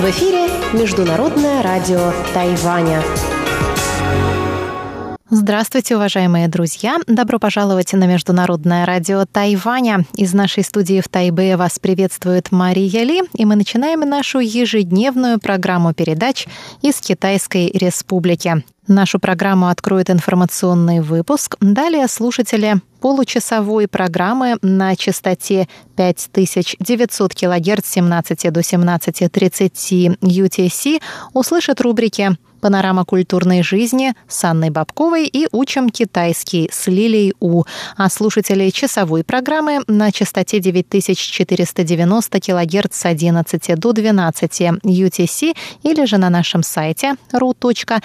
В эфире Международное радио Тайваня. Здравствуйте, уважаемые друзья! Добро пожаловать на Международное радио Тайваня. Из нашей студии в Тайбе вас приветствует Мария Ли, и мы начинаем нашу ежедневную программу передач из Китайской Республики. Нашу программу откроет информационный выпуск. Далее слушатели получасовой программы на частоте 5900 кГц с 17 до 17.30 UTC услышат рубрики «Панорама культурной жизни» с Анной Бабковой и «Учим китайский» с Лилией У. А слушатели часовой программы на частоте 9490 кГц с 11 до 12 UTC или же на нашем сайте ru.rti.org.tw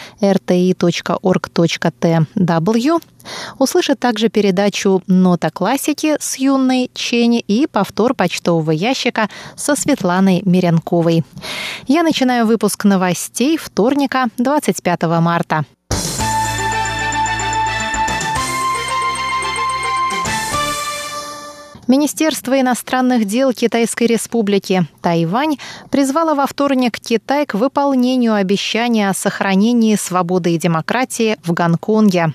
услышат также передачу «Нота классики» с юной Чени и повтор почтового ящика со Светланой Мирянковой. Я начинаю выпуск новостей вторника, 25 марта. Министерство иностранных дел Китайской Республики Тайвань призвало во вторник Китай к выполнению обещания о сохранении свободы и демократии в Гонконге.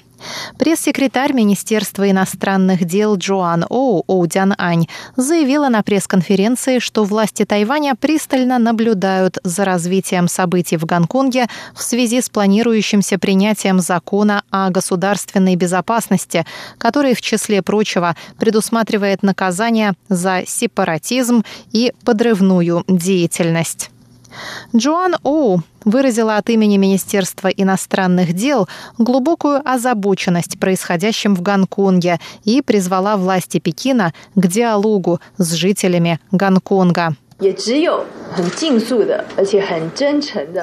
Пресс-секретарь Министерства иностранных дел Джоан Оу Оудян Ань заявила на пресс-конференции, что власти Тайваня пристально наблюдают за развитием событий в Гонконге в связи с планирующимся принятием закона о государственной безопасности, который, в числе прочего, предусматривает наказание за сепаратизм и подрывную деятельность. Джоан Оу выразила от имени Министерства иностранных дел глубокую озабоченность происходящим в Гонконге и призвала власти Пекина к диалогу с жителями Гонконга.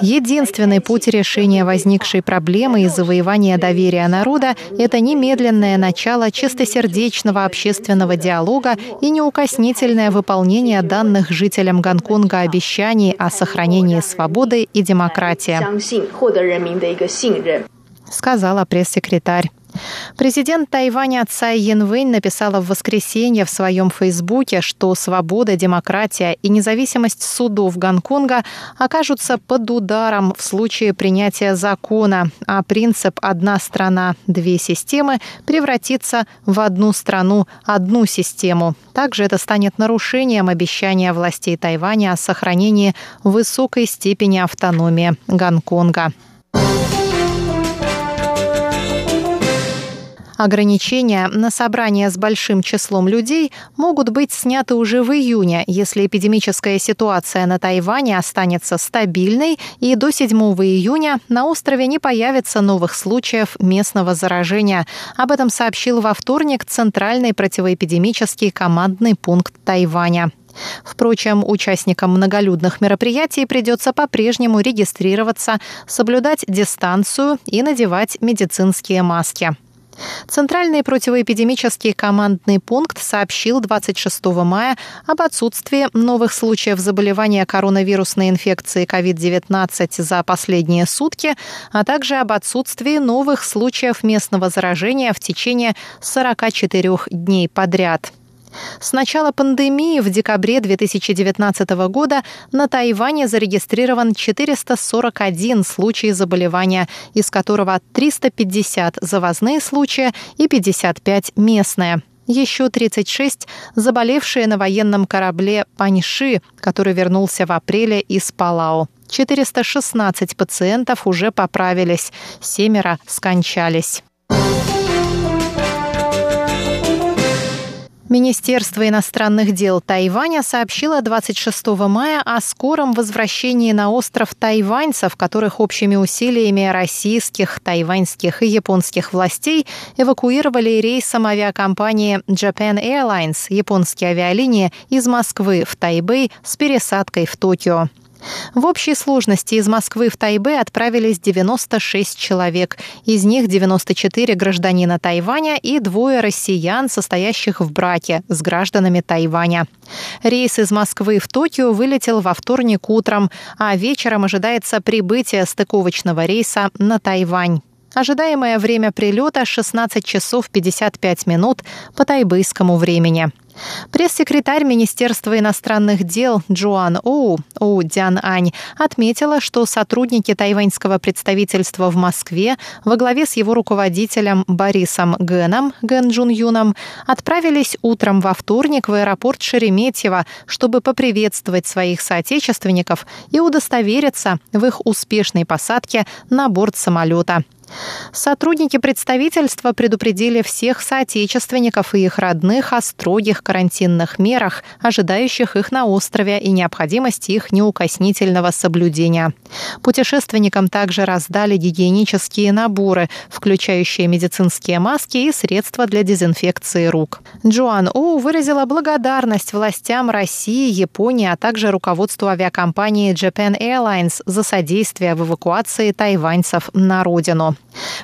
Единственный путь решения возникшей проблемы и завоевания доверия народа – это немедленное начало чистосердечного общественного диалога и неукоснительное выполнение данных жителям Гонконга обещаний о сохранении свободы и демократии, сказала пресс-секретарь. Президент Тайваня Цай Янвэнь написала в воскресенье в своем фейсбуке, что свобода, демократия и независимость судов Гонконга окажутся под ударом в случае принятия закона, а принцип «одна страна, две системы» превратится в одну страну, одну систему. Также это станет нарушением обещания властей Тайваня о сохранении высокой степени автономии Гонконга. Ограничения на собрания с большим числом людей могут быть сняты уже в июне, если эпидемическая ситуация на Тайване останется стабильной и до 7 июня на острове не появится новых случаев местного заражения. Об этом сообщил во вторник Центральный противоэпидемический командный пункт Тайваня. Впрочем, участникам многолюдных мероприятий придется по-прежнему регистрироваться, соблюдать дистанцию и надевать медицинские маски. Центральный противоэпидемический командный пункт сообщил 26 мая об отсутствии новых случаев заболевания коронавирусной инфекцией COVID-19 за последние сутки, а также об отсутствии новых случаев местного заражения в течение 44 дней подряд. С начала пандемии в декабре 2019 года на Тайване зарегистрирован 441 случай заболевания, из которого 350 завозные случаи и 55 местные еще 36 заболевшие на военном корабле «Паньши», который вернулся в апреле из Палау. 416 пациентов уже поправились, семеро скончались. Министерство иностранных дел Тайваня сообщило 26 мая о скором возвращении на остров тайваньцев, которых общими усилиями российских, тайваньских и японских властей эвакуировали рейсом авиакомпании Japan Airlines, японские авиалинии, из Москвы в Тайбэй с пересадкой в Токио. В общей сложности из Москвы в Тайбе отправились 96 человек. Из них 94 гражданина Тайваня и двое россиян, состоящих в браке с гражданами Тайваня. Рейс из Москвы в Токио вылетел во вторник утром, а вечером ожидается прибытие стыковочного рейса на Тайвань. Ожидаемое время прилета 16 часов 55 минут по тайбэйскому времени. Пресс-секретарь Министерства иностранных дел Джоан Оу, Оу Дян Ань, отметила, что сотрудники тайваньского представительства в Москве во главе с его руководителем Борисом Гэном, Ген Джун Юном, отправились утром во вторник в аэропорт Шереметьево, чтобы поприветствовать своих соотечественников и удостовериться в их успешной посадке на борт самолета. Сотрудники представительства предупредили всех соотечественников и их родных о строгих карантинных мерах, ожидающих их на острове и необходимости их неукоснительного соблюдения. Путешественникам также раздали гигиенические наборы, включающие медицинские маски и средства для дезинфекции рук. Джоан У выразила благодарность властям России, Японии, а также руководству авиакомпании Japan Airlines за содействие в эвакуации тайваньцев на родину.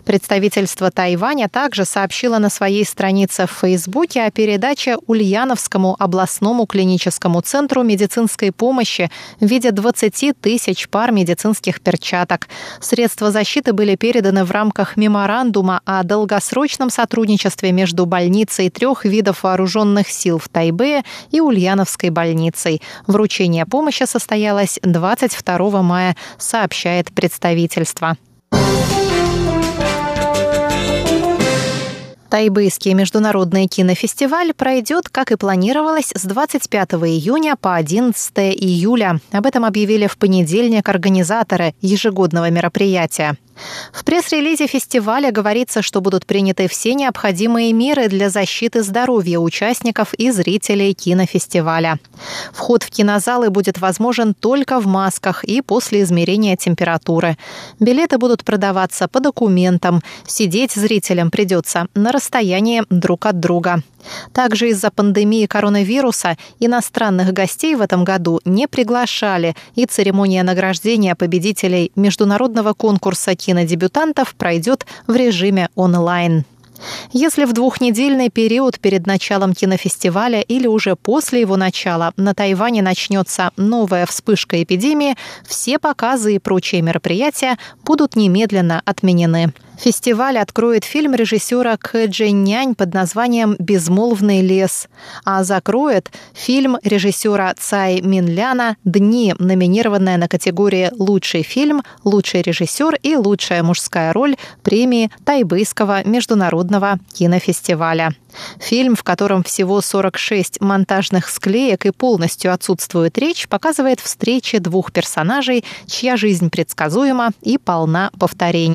Представительство Тайваня также сообщило на своей странице в Фейсбуке о передаче Ульяновскому областному клиническому центру медицинской помощи в виде 20 тысяч пар медицинских перчаток. Средства защиты были переданы в рамках меморандума о долгосрочном сотрудничестве между больницей трех видов вооруженных сил в Тайбе и Ульяновской больницей. Вручение помощи состоялось 22 мая, сообщает представительство. Тайбэйский международный кинофестиваль пройдет, как и планировалось, с 25 июня по 11 июля. Об этом объявили в понедельник организаторы ежегодного мероприятия. В пресс-релизе фестиваля говорится, что будут приняты все необходимые меры для защиты здоровья участников и зрителей кинофестиваля. Вход в кинозалы будет возможен только в масках и после измерения температуры. Билеты будут продаваться по документам. Сидеть зрителям придется на расстоянии друг от друга. Также из-за пандемии коронавируса иностранных гостей в этом году не приглашали, и церемония награждения победителей международного конкурса кинодебютантов пройдет в режиме онлайн. Если в двухнедельный период перед началом кинофестиваля или уже после его начала на Тайване начнется новая вспышка эпидемии, все показы и прочие мероприятия будут немедленно отменены. Фестиваль откроет фильм режиссера Кэ Нянь под названием «Безмолвный лес», а закроет фильм режиссера Цай Минляна «Дни», номинированная на категории «Лучший фильм», «Лучший режиссер» и «Лучшая мужская роль» премии Тайбэйского международного кинофестиваля. Фильм, в котором всего 46 монтажных склеек и полностью отсутствует речь, показывает встречи двух персонажей, чья жизнь предсказуема и полна повторений.